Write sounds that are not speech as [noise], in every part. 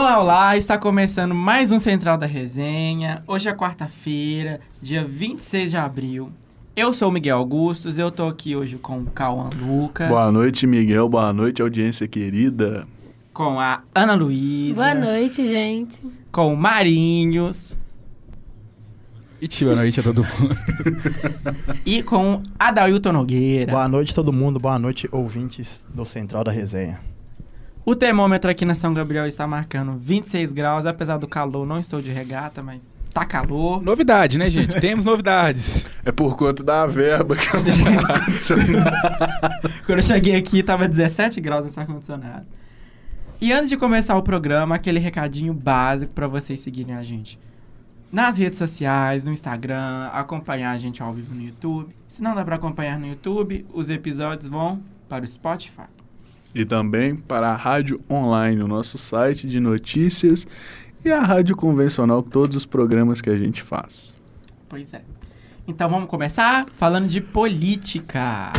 Olá, olá! Está começando mais um Central da Resenha. Hoje é quarta-feira, dia 26 de abril. Eu sou o Miguel Augustos, eu tô aqui hoje com o Cauã Lucas. Boa noite, Miguel. Boa noite, audiência querida. Com a Ana Luísa. Boa noite, gente. Com o Marinhos. E boa noite a todo mundo. e com Adailton Nogueira. Boa noite, todo mundo. Boa noite, ouvintes do Central da Resenha. O termômetro aqui na São Gabriel está marcando 26 graus, apesar do calor, não estou de regata, mas tá calor. Novidade, né, gente? [laughs] Temos novidades. É por conta da verba que eu [laughs] Quando eu cheguei aqui, tava 17 graus nesse ar-condicionado. E antes de começar o programa, aquele recadinho básico para vocês seguirem a gente. Nas redes sociais, no Instagram, acompanhar a gente ao vivo no YouTube. Se não dá para acompanhar no YouTube, os episódios vão para o Spotify e também para a rádio online, o nosso site de notícias e a rádio convencional, todos os programas que a gente faz. Pois é. Então vamos começar falando de política.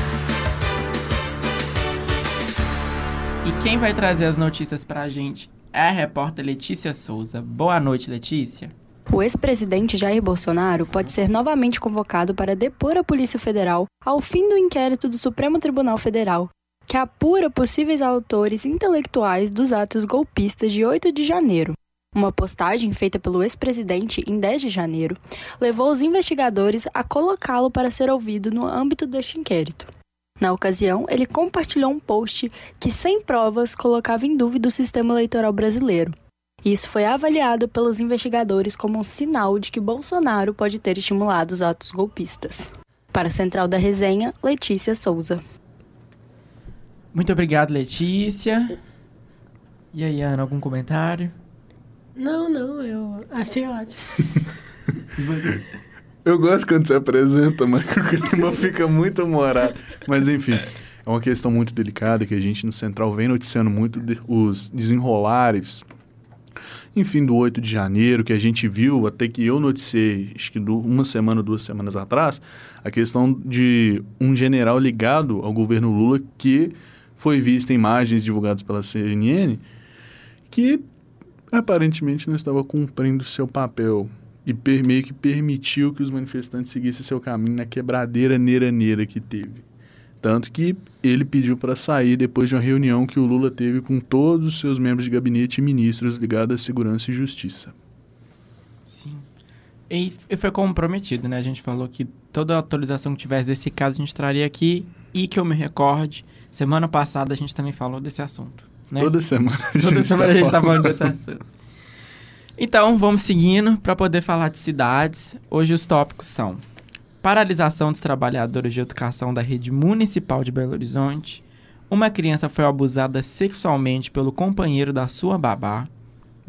E quem vai trazer as notícias para a gente é a repórter Letícia Souza. Boa noite, Letícia. O ex-presidente Jair Bolsonaro pode ser novamente convocado para depor a Polícia Federal ao fim do inquérito do Supremo Tribunal Federal que apura possíveis autores intelectuais dos atos golpistas de 8 de janeiro. Uma postagem feita pelo ex-presidente em 10 de janeiro levou os investigadores a colocá-lo para ser ouvido no âmbito deste inquérito. Na ocasião, ele compartilhou um post que, sem provas, colocava em dúvida o sistema eleitoral brasileiro. Isso foi avaliado pelos investigadores como um sinal de que Bolsonaro pode ter estimulado os atos golpistas. Para a Central da Resenha, Letícia Souza. Muito obrigado, Letícia. E aí, Ana, algum comentário? Não, não, eu achei ótimo. [laughs] eu gosto quando você apresenta, mas [laughs] o clima fica muito humorado. Mas enfim, é uma questão muito delicada que a gente no Central vem noticiando muito de, os desenrolares. Enfim, do 8 de janeiro, que a gente viu, até que eu noticiei, acho que do, uma semana, duas semanas atrás, a questão de um general ligado ao governo Lula que foi vista imagens divulgadas pela CNN que aparentemente não estava cumprindo seu papel e per, meio que permitiu que os manifestantes seguissem seu caminho na quebradeira neira que teve. Tanto que ele pediu para sair depois de uma reunião que o Lula teve com todos os seus membros de gabinete e ministros ligados à segurança e justiça. Sim. E foi comprometido, né? A gente falou que toda atualização que tivesse desse caso a gente traria aqui e que eu me recorde Semana passada a gente também falou desse assunto. Né? Toda semana. A Toda semana tá a gente está falando desse assunto. Então, vamos seguindo para poder falar de cidades. Hoje os tópicos são paralisação dos trabalhadores de educação da rede municipal de Belo Horizonte, uma criança foi abusada sexualmente pelo companheiro da sua babá,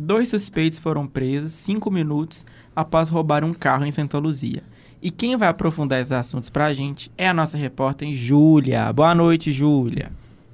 dois suspeitos foram presos cinco minutos após roubar um carro em Santa Luzia. E quem vai aprofundar esses assuntos para a gente é a nossa repórter Júlia. Boa noite, Júlia.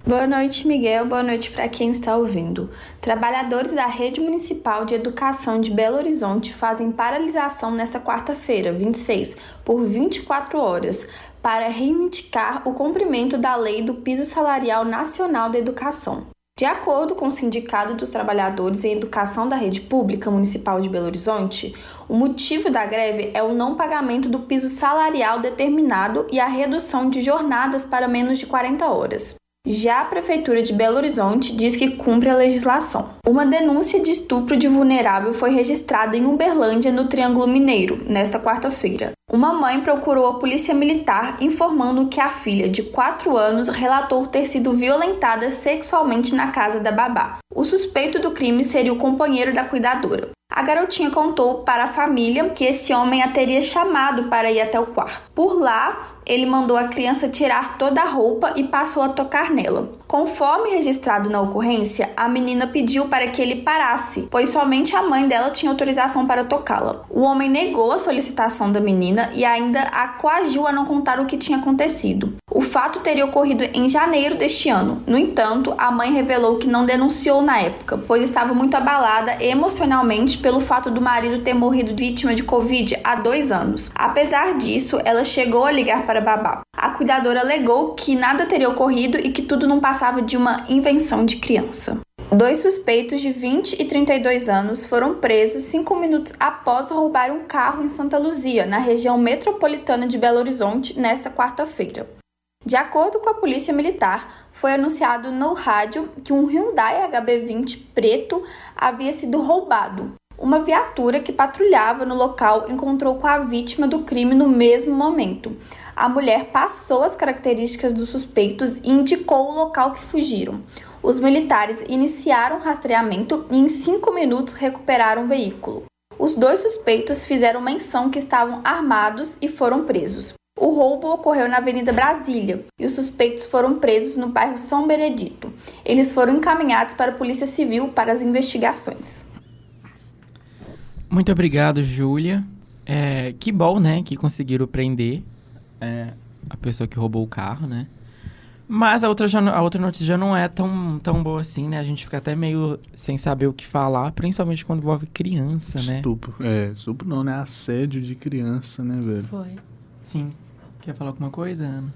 Boa noite, Miguel. Boa noite para quem está ouvindo. Trabalhadores da Rede Municipal de Educação de Belo Horizonte fazem paralisação nesta quarta-feira, 26, por 24 horas, para reivindicar o cumprimento da lei do piso salarial nacional da educação. De acordo com o Sindicato dos Trabalhadores em Educação da Rede Pública Municipal de Belo Horizonte, o motivo da greve é o não pagamento do piso salarial determinado e a redução de jornadas para menos de 40 horas. Já a Prefeitura de Belo Horizonte diz que cumpre a legislação. Uma denúncia de estupro de vulnerável foi registrada em Uberlândia, no Triângulo Mineiro, nesta quarta-feira. Uma mãe procurou a polícia militar informando que a filha, de 4 anos, relatou ter sido violentada sexualmente na casa da babá. O suspeito do crime seria o companheiro da cuidadora. A garotinha contou para a família que esse homem a teria chamado para ir até o quarto. Por lá, ele mandou a criança tirar toda a roupa e passou a tocar nela. Conforme registrado na ocorrência, a menina pediu para que ele parasse, pois somente a mãe dela tinha autorização para tocá-la. O homem negou a solicitação da menina e ainda a coagiu a não contar o que tinha acontecido. O fato teria ocorrido em janeiro deste ano. No entanto, a mãe revelou que não denunciou na época, pois estava muito abalada emocionalmente pelo fato do marido ter morrido vítima de Covid há dois anos. Apesar disso, ela chegou a ligar para babá. A cuidadora alegou que nada teria ocorrido e que tudo não passava de uma invenção de criança. Dois suspeitos de 20 e 32 anos foram presos cinco minutos após roubar um carro em Santa Luzia, na região metropolitana de Belo Horizonte, nesta quarta-feira. De acordo com a Polícia Militar, foi anunciado no rádio que um Hyundai HB20 preto havia sido roubado. Uma viatura que patrulhava no local encontrou com a vítima do crime no mesmo momento. A mulher passou as características dos suspeitos e indicou o local que fugiram. Os militares iniciaram o rastreamento e, em cinco minutos, recuperaram o veículo. Os dois suspeitos fizeram menção que estavam armados e foram presos. O roubo ocorreu na Avenida Brasília e os suspeitos foram presos no bairro São Benedito. Eles foram encaminhados para a Polícia Civil para as investigações. Muito obrigado, Júlia. É, que bom, né, que conseguiram prender é, a pessoa que roubou o carro, né? Mas a outra, já, a outra notícia já não é tão, tão boa assim, né? A gente fica até meio sem saber o que falar, principalmente quando envolve criança, né? Estupro. É, estupro não, né? Assédio de criança, né, velho? Foi. Sim. Quer falar alguma coisa, Ana?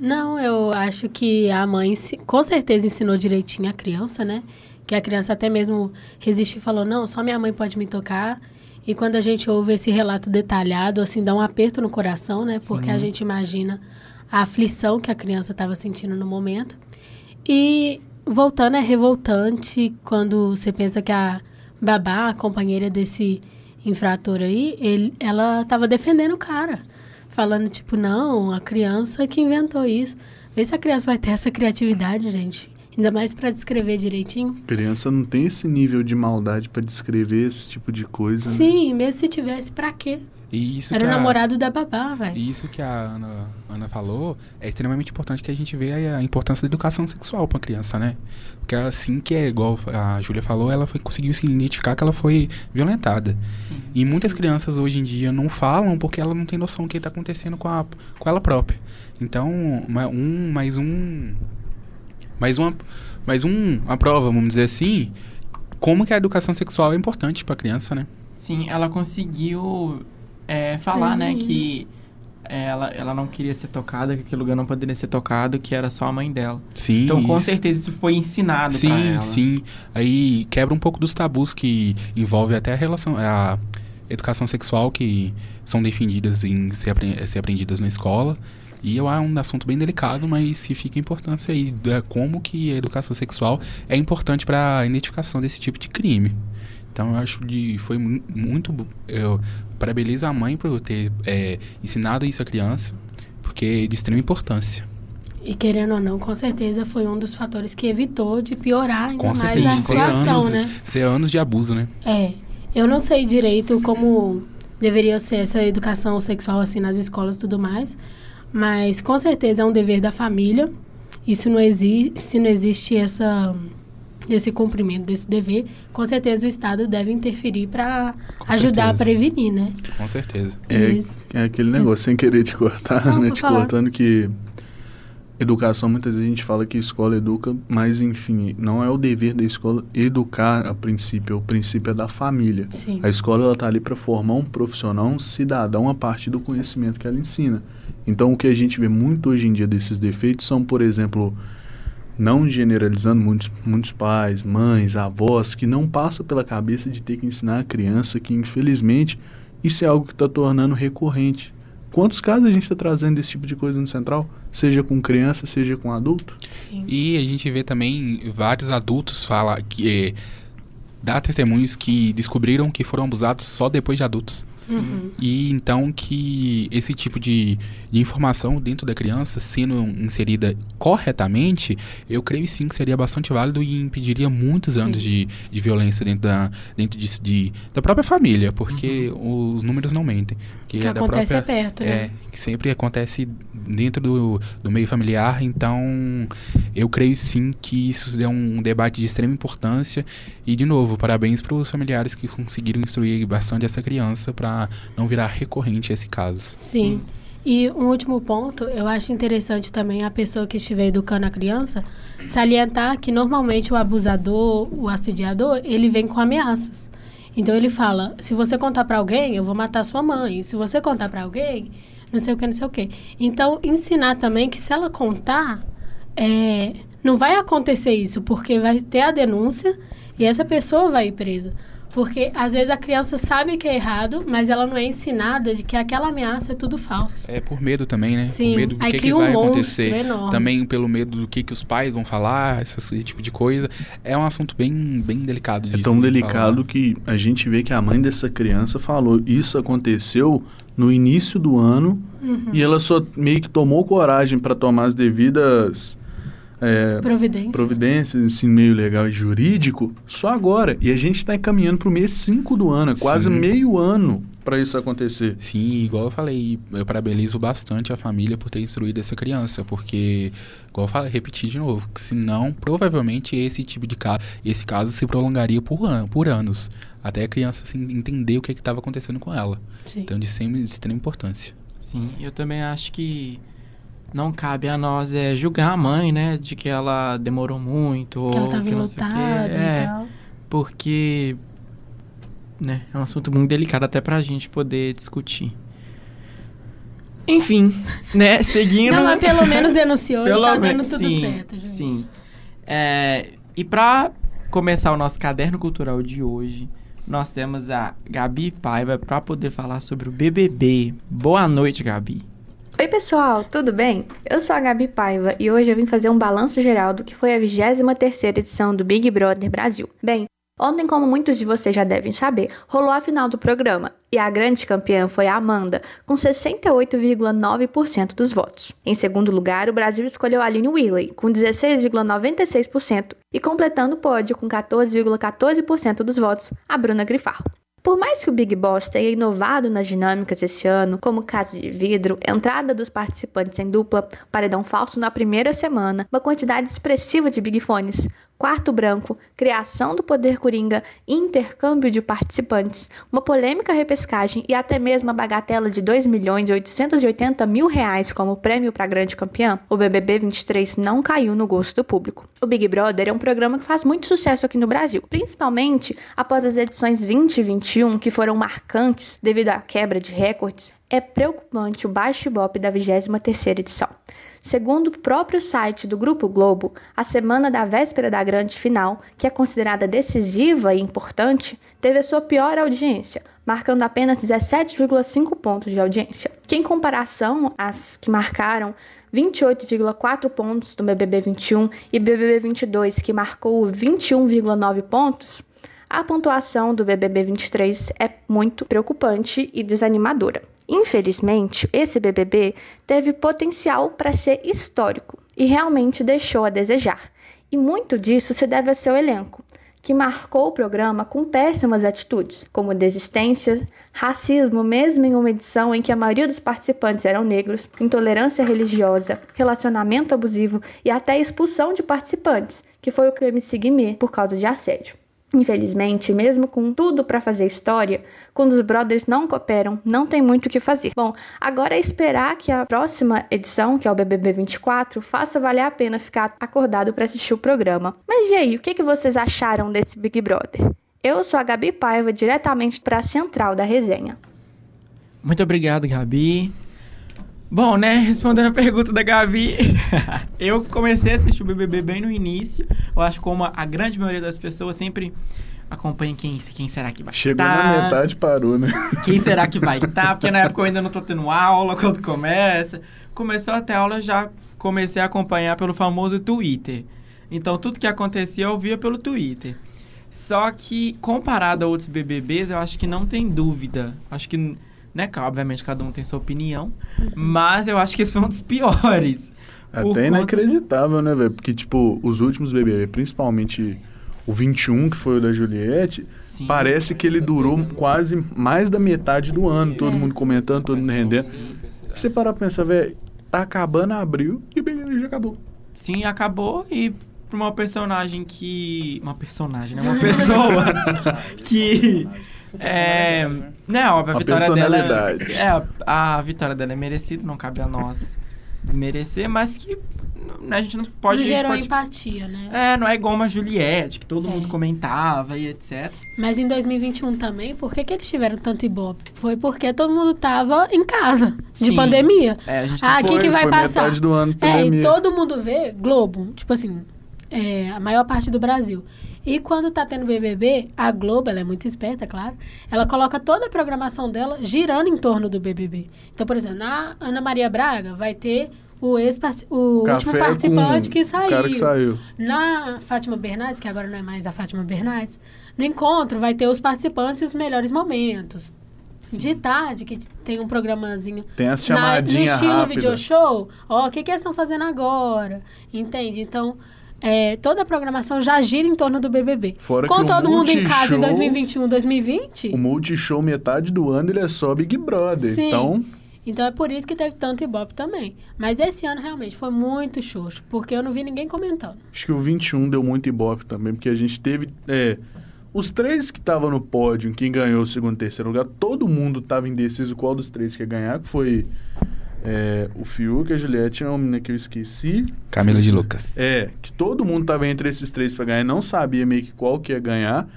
Não, eu acho que a mãe com certeza ensinou direitinho a criança, né? Que a criança até mesmo resistiu e falou, não, só minha mãe pode me tocar. E quando a gente ouve esse relato detalhado, assim, dá um aperto no coração, né? Porque a gente imagina a aflição que a criança estava sentindo no momento. E voltando, é revoltante quando você pensa que a babá, a companheira desse infrator aí, ele, ela estava defendendo o cara. Falando, tipo, não, a criança que inventou isso. Vê se a criança vai ter essa criatividade, gente. Ainda mais para descrever direitinho. Criança não tem esse nível de maldade pra descrever esse tipo de coisa, né? Sim, mesmo se tivesse, pra quê? E isso Era o a- namorado da babá, velho. E isso que a Ana, Ana falou é extremamente importante que a gente vê a, a importância da educação sexual para a criança, né? Porque assim que é igual a Júlia falou, ela foi, conseguiu se identificar que ela foi violentada. Sim. E muitas crianças hoje em dia não falam porque ela não tem noção do que está acontecendo com, a, com ela própria. Então, um, mais um. Mais uma, mais um, uma prova, vamos dizer assim, como que a educação sexual é importante para a criança, né? Sim, ela conseguiu é, falar, né, Uhum. que ela, ela não queria ser tocada, que aquele lugar não poderia ser tocado, que era só a mãe dela. Sim. Então, com isso. certeza, isso foi ensinado pra Sim, ela. sim. Aí quebra um pouco dos tabus que envolve até a relação, a educação sexual que são defendidas em ser, apre- ser aprendidas na escola. E eu acho um assunto bem delicado, mas que fica a importância aí da como que a educação sexual é importante para a identificação desse tipo de crime. Então eu acho de foi mu- muito eu parabenizo a mãe por ter é, ensinado isso à criança, porque é de extrema importância. E querendo ou não, com certeza foi um dos fatores que evitou de piorar ainda Com mais certeza, a situação, anos, né? ser anos de abuso, né? É. Eu não sei direito como deveria ser essa educação sexual assim nas escolas e tudo mais, mas com certeza é um dever da família. E se não existe, se não existe essa esse cumprimento desse dever, com certeza o Estado deve interferir para ajudar a certeza. prevenir, né? Com certeza. É, é aquele negócio, sem querer te cortar, Não, né? Te falar. cortando que educação, muitas vezes a gente fala que escola educa, mas enfim, não é o dever da escola educar a princípio, o princípio é da família. Sim. A escola ela tá ali para formar um profissional, um cidadão a partir do conhecimento que ela ensina. Então o que a gente vê muito hoje em dia desses defeitos são, por exemplo, não generalizando muitos, muitos pais, mães, avós que não passa pela cabeça de ter que ensinar a criança que infelizmente isso é algo que está tornando recorrente. Quantos casos a gente está trazendo desse tipo de coisa no central? Seja com criança, seja com adulto? Sim. E a gente vê também vários adultos falar que eh, dá testemunhos que descobriram que foram abusados só depois de adultos. Uhum. E então que esse tipo de, de informação dentro da criança sendo inserida corretamente, eu creio sim que seria bastante válido e impediria muitos anos de, de violência dentro da, dentro de, de- da própria família, porque os números não mentem. Que Que é acontece própria, é perto, é, né? que sempre acontece dentro do, do meio familiar, então eu creio sim que isso é um debate de extrema importância. E, de novo, parabéns para os familiares que conseguiram instruir bastante essa criança para não virar recorrente esse caso. Sim. E um último ponto, eu acho interessante também a pessoa que estiver educando a criança salientar que normalmente o abusador, o assediador, ele vem com ameaças. Então ele fala: se você contar para alguém, eu vou matar sua mãe. Se você contar para alguém, não sei o que, não sei o que. Então ensinar também que se ela contar, é, não vai acontecer isso, porque vai ter a denúncia e essa pessoa vai ir presa. Porque às vezes a criança sabe que é errado, mas ela não é ensinada de que aquela ameaça é tudo falso. É por medo também, né? Sim, por medo do aí que, que um vai monstro acontecer. enorme. Também pelo medo do que, que os pais vão falar, esse, esse tipo de coisa. É um assunto bem, bem delicado de É tão delicado falar. que a gente vê que a mãe dessa criança falou: Isso aconteceu no início do ano Uhum. e ela só meio que tomou coragem para tomar as devidas é, Providências. providências, esse meio legal e jurídico, só agora. E a gente está encaminhando para o mês 5 do ano, é quase Sim. meio ano para isso acontecer. Sim, igual eu falei, eu parabenizo bastante a família por ter instruído essa criança, porque, igual eu falei, repetir de novo, que senão, provavelmente esse tipo de caso, esse caso se prolongaria por, an por anos, até a criança assim, entender o que estava acontecendo com ela. Sim. Então, de extrema, de extrema importância. Sim, eu também acho que não cabe a nós é, julgar a mãe, né? De que ela demorou muito. Que ela ou tava que enlutada É, e tal. porque né, é um assunto muito delicado até pra gente poder discutir. Enfim, [laughs] né, seguindo... Não, mas pelo menos denunciou e tá dando tudo sim, certo, gente. Sim. É, e pra começar o nosso caderno cultural de hoje, nós temos a Gabi Paiva pra poder falar sobre o BBB. Boa noite, Gabi. Oi, pessoal, tudo bem? Eu sou a Gabi Paiva e hoje eu vim fazer um balanço geral do que foi a 23ª edição do Big Brother Brasil. Bem, ontem, como muitos de vocês já devem saber, rolou a final do programa e a grande campeã foi a Amanda, com 68,9% dos votos. Em segundo lugar, o Brasil escolheu a Aline Willey, com 16,96% e completando o pódio com 14,14% dos votos, a Bruna Grifarro. Por mais que o Big Boss tenha inovado nas dinâmicas esse ano, como casa de vidro, entrada dos participantes em dupla, paredão falso na primeira semana, uma quantidade expressiva de Big Fones, quarto branco, criação do poder coringa, intercâmbio de participantes, uma polêmica repescagem e até mesmo a bagatela de 2 milhões e 880 mil reais como prêmio para grande campeã, o BBB 23 não caiu no gosto do público. O Big Brother é um programa que faz muito sucesso aqui no Brasil, principalmente após as edições 20 e 21, que foram marcantes devido à quebra de recordes. É preocupante o baixo ibope da 23ª edição. Segundo o próprio site do Grupo Globo, a semana da véspera da grande final, que é considerada decisiva e importante, teve a sua pior audiência, marcando apenas 17,5 pontos de audiência, que em comparação às que marcaram 28,4 pontos do BBB 21 e BBB 22, que marcou 21,9 pontos, a pontuação do BBB 23 é muito preocupante e desanimadora. Infelizmente, esse BBB teve potencial para ser histórico e realmente deixou a desejar. E muito disso se deve ao seu elenco, que marcou o programa com péssimas atitudes, como desistência, racismo, mesmo em uma edição em que a maioria dos participantes eram negros, intolerância religiosa, relacionamento abusivo e até expulsão de participantes, que foi o que MC Guimê por causa de assédio. Infelizmente, mesmo com tudo para fazer história, quando os brothers não cooperam, não tem muito o que fazer. Bom, agora é esperar que a próxima edição, que é o BBB 24, faça valer a pena ficar acordado para assistir o programa. Mas e aí, o que, que vocês acharam desse Big Brother? Eu sou a Gabi Paiva, diretamente para a central da resenha. Muito obrigado, Gabi. Bom, né, respondendo a pergunta da Gabi, [laughs] eu comecei a assistir o BBB bem no início. Eu acho que como a grande maioria das pessoas sempre acompanha quem, quem será que vai Chegou estar. na metade, parou, né? Quem será que vai estar? [laughs] Porque na época eu ainda não tô tendo aula quando começa. Começou até aula, eu já comecei a acompanhar pelo famoso Twitter. Então tudo que acontecia eu via pelo Twitter. Só que comparado a outros BBBs, eu acho que não tem dúvida. Acho que, né, obviamente cada um tem sua opinião, mas eu acho que esse foi um dos piores. Por Até conta- inacreditável, né, velho? Porque, tipo, os últimos BBB, principalmente o 21, que foi o da Juliette, Sim. parece que ele durou quase mais da metade do ano, todo mundo comentando, todo mundo rendendo. Se você parar pra pensar, velho, tá acabando abril e o BBB já acabou. Sim, acabou e pra uma personagem que. Uma personagem, né? Uma [laughs] pessoa [laughs] que. É. Né, óbvio, a Uma vitória dela. personalidade. É, a, a vitória dela é merecida, não cabe a nós desmerecer, mas que né, a gente não pode... não a gente gerou pode- empatia, né? É, não é igual uma Juliette, que todo É. mundo comentava e etc. Mas em 2021 também, por que, que eles tiveram tanto ibope? Foi porque todo mundo tava em casa, de Sim. pandemia. É, a gente Ah, o que, vai foi passar? metade do ano É, e todo mundo vê Globo, tipo assim, é, a maior parte do Brasil. E quando tá tendo BBB, a Globo, ela é muito esperta, claro, ela coloca toda a programação dela girando em torno do BBB. Então, por exemplo, na Ana Maria Braga vai ter o, ex o último participante que saiu. que saiu. Na Fátima Bernardes, que agora não é mais a Fátima Bernardes, no encontro vai ter os participantes e os melhores momentos. De tarde, que tem um programazinho Tem as na, no chamadinhas estilo rápidas. video show, ó, o que, que eles estão fazendo agora? Entende? Então, é, toda a programação já gira em torno do BBB. Fora Com todo mundo em casa em Multishow- 2021, 2020. O Multishow, metade do ano, ele é só Big Brother. Sim. Então, Então é por isso que teve tanto ibope também. Mas esse ano realmente foi muito xoxo, porque eu não vi ninguém comentando. acho que o 21 deu muito ibope também, porque a gente teve... é, os três que estavam no pódio, quem ganhou o segundo e terceiro lugar, todo mundo estava indeciso qual dos três que ia ganhar, que foi é, o Fiuk, a Juliette e uma menina que eu esqueci. Camila de Lucas. É, que todo mundo tava entre esses três pra ganhar, não sabia meio que qual que ia ganhar.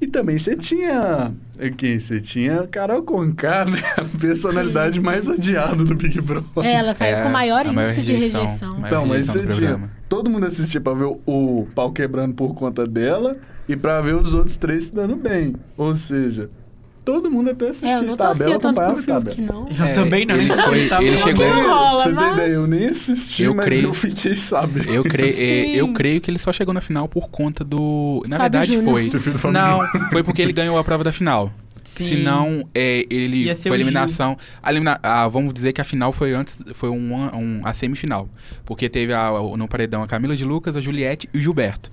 E também você tinha. é, Quem? Você tinha Carol Conká, né? [laughs] A personalidade Sim, sim, mais odiada do Big Brother. É, ela saiu É, com maior a maior índice de rejeição. rejeição. Maior Então, mas rejeição você tinha. Todo mundo assistia pra ver o, o pau quebrando por conta dela e pra ver os outros três se dando bem. Ou seja, todo mundo até É, eu assistia não tabela, acompanhava pro a tabela. Fiuk, não. Eu É, também não. ele foi- ele chegou- rola, Você mas- ideia, eu nem assisti, Eu mas creio- eu fiquei sabendo. Eu, creio, é, Sim. eu creio que ele só chegou na final por conta do. Na Fábio verdade, Júnior. foi. Não, foi porque ele ganhou a prova da final. Sim. Senão, é, ele foi o eliminação. A elimina- ah, vamos dizer que a final foi antes, foi um, um- a semifinal. Porque teve a- no paredão a Camila de Lucas, a Juliette e o Gilberto.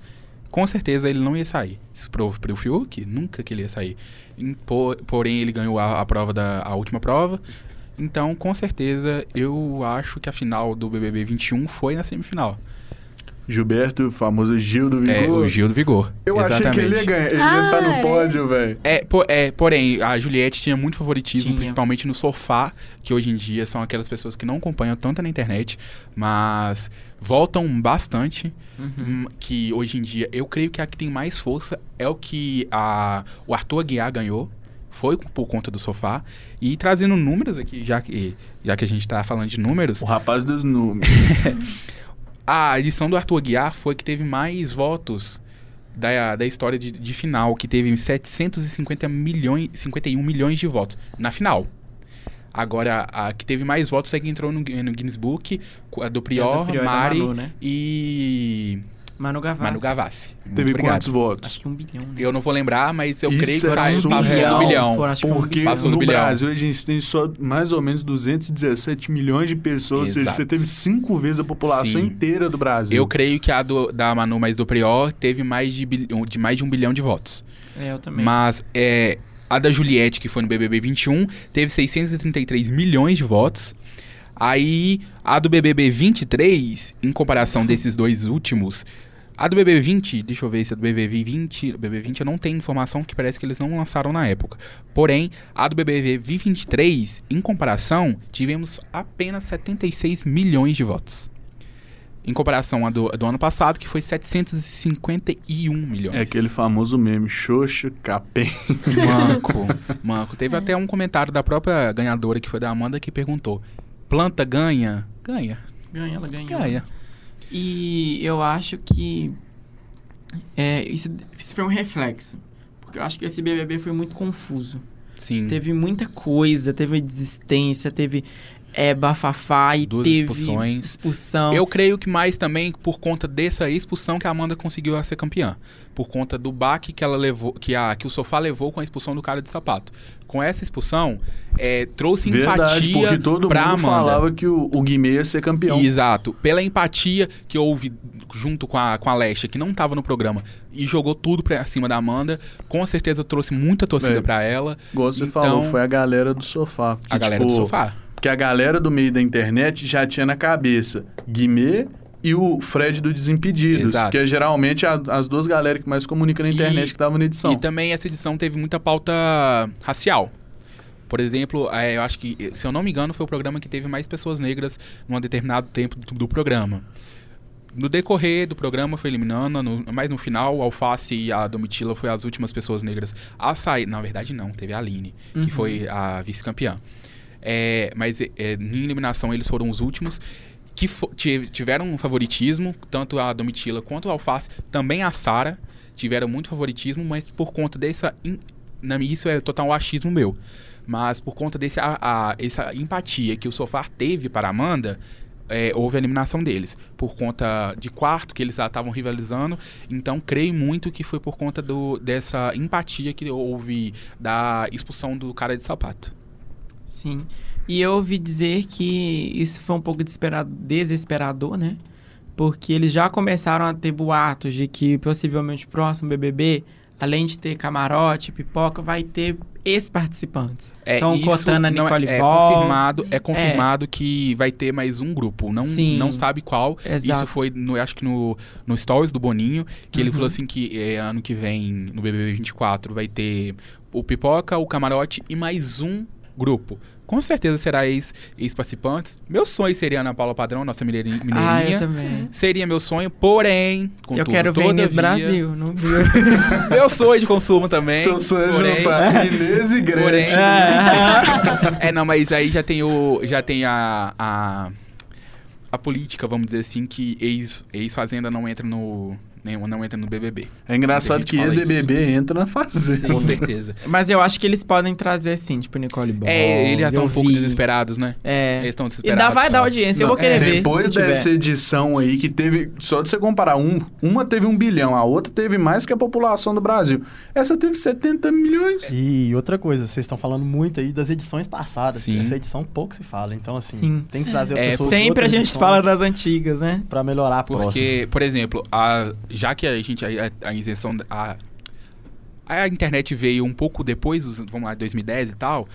Com certeza ele não ia sair. Pro, pro Fiuk, nunca que ele ia sair. Por- porém, ele ganhou a, a prova da a última prova. Então, com certeza, eu acho que a final do BBB 21 foi na semifinal. Gilberto, o famoso Gil do Vigor. É, o Gil do Vigor. Eu achei que ele ia Exatamente. ganhar. Ele ia Ah, estar no é. pódio, velho. É, po- é, porém, a Juliette tinha muito favoritismo, Tinha. principalmente no sofá, que hoje em dia são aquelas pessoas que não acompanham tanto na internet, mas voltam bastante. Uhum. hum, Que hoje em dia eu creio que a que tem mais força é o que a, o Arthur Aguiar ganhou. Foi por conta do sofá. E trazendo números aqui, já que, já que a gente tá falando de números, O rapaz dos números. [laughs] a edição do Arthur Aguiar foi que teve mais votos da, da história de, de final, que teve 750 milhões, 51 milhões de votos na final. Agora, a que teve mais votos é que entrou no, no Guinness Book, a do Prior, É, do Prior Mari Manu, né? e Manu Gavassi. Manu Gavassi. Muito Teve obrigado. quantos votos? Acho que um bilhão, né? Eu não vou lembrar, mas eu Isso creio que é saiu, surreal. passou do bilhão. Foram, acho que foi um Porque bilhão. No bilhão. Brasil a gente tem só mais ou menos 217 milhões de pessoas. Ou seja, Exato. você teve cinco vezes a população Sim. inteira do Brasil. Eu creio que a do- da Manu mais do Prior teve mais de, bilhão- de mais de um bilhão de votos. É, eu também. Mas é, a da Juliette, que foi no BBB 21, teve 633 milhões de votos. Aí a do BBB 23, em comparação desses dois últimos, a do BBB 20, deixa eu ver se a do BBB 20, BBB 20 eu não tenho informação que parece que eles não lançaram na época. Porém, a do BBB 23, em comparação, tivemos apenas 76 milhões de votos. Em comparação à do, do ano passado, que foi 751 milhões. É aquele famoso meme, Xoxo, Capem. [laughs] Manco, manco. Teve até um comentário da própria ganhadora, que foi da Amanda, que perguntou: planta ganha? Ganha, Ganha, ela ganhou. ganha. E eu acho que é, isso, isso foi um reflexo. Porque eu acho que esse BBB foi muito confuso. Sim. Teve muita coisa, teve desistência, teve é, bafafá e Duas teve expulsões. expulsão. Eu creio que mais também por conta dessa expulsão que a Amanda conseguiu ser campeã. Por conta do baque que ela levou, que, a, que o sofá levou com a expulsão do cara de sapato. Com essa expulsão, é, trouxe Verdade, porque empatia todo pra mundo Amanda. falava que o, o Guimê ia ser campeão. Exato. Pela empatia que houve junto com a, com a Lesha, que não estava no programa, e jogou tudo pra cima da Amanda, com certeza trouxe muita torcida É. pra ela. Igual você Então- falou, foi a galera do sofá. A Que, galera tipo, do sofá. Porque a galera do meio da internet já tinha na cabeça Guimê e o Fred do Desimpedidos. Exato. Que é geralmente a- as duas galera que mais comunicam na internet E- que estavam na edição. E também essa edição teve muita pauta racial. Por exemplo, é, eu acho que, se eu não me engano, foi o programa que teve mais pessoas negras num determinado tempo do, do programa. No decorrer do programa foi eliminando, no, mas no final, o Alface e a Domitila foi as últimas pessoas negras a sair. Na verdade, não, teve a Aline, Uhum. que foi a vice-campeã. É, mas é, em eliminação eles foram os últimos que tiveram um favoritismo, tanto a Domitila quanto o Alface, também a Sara tiveram muito favoritismo, mas por conta dessa. isso é total achismo meu. Mas por conta desse, a, a- essa empatia que o Sofá teve para a Amanda, é, houve a eliminação deles. Por conta de quarto, que eles estavam rivalizando. Então, creio muito que foi por conta do, dessa empatia que houve da expulsão do cara de sapato. Sim. E eu ouvi dizer que isso foi um pouco desespera- desesperador, né? Porque eles já começaram a ter boatos de que possivelmente o próximo BBB, além de ter camarote, pipoca, vai ter ex-participantes. É, Então, isso cotando a é- Nicole é, Balls. confirmado, é confirmado que vai ter mais um grupo. Não, Sim. não sabe qual. Exato. Isso foi, no, acho que no, no Stories do Boninho, que ele Uhum. falou assim que é, ano que vem, no BBB 24, vai ter o Pipoca, o Camarote e mais um grupo. Com certeza será ex- ex-participantes. meu sonho seria a Ana Paula Padrão, nossa mineirinha. Ah, eu também. Seria meu sonho, porém, eu quero ver Inês Brasil. [laughs] Meu sonho de consumo também. Seu sonho é juntar Inês e Porém, Gretchen. [laughs] é, não, mas aí já tem o. Já tem a. a, a política, vamos dizer assim, que ex- ex-fazenda não entra no. Nem- Não entra no BBB. É engraçado que ex-BBB entra na fazenda. Com certeza. [laughs] Mas eu acho que eles podem trazer, assim, tipo Nicole Balls. É, eles já estão eu um pouco desesperados, né? É. Eles estão E desesperados. dá, vai dar audiência. eu Não, vou querer é, ver. Depois se tiver. dessa edição aí, que teve. Só de você comparar, um, uma teve um bilhão, a outra teve mais que a população do Brasil. Essa teve 70 milhões. E outra coisa, vocês estão falando muito aí das edições passadas. Sim. Essa edição pouco se fala. Então, assim, Sim. tem que trazer É, pessoas de Sempre a gente fala das antigas, né? Pra melhorar a próxima. Porque, por exemplo, a, já que a gente. A, a isenção. A, a internet veio um pouco depois, os- vamos lá, 2010 e tal.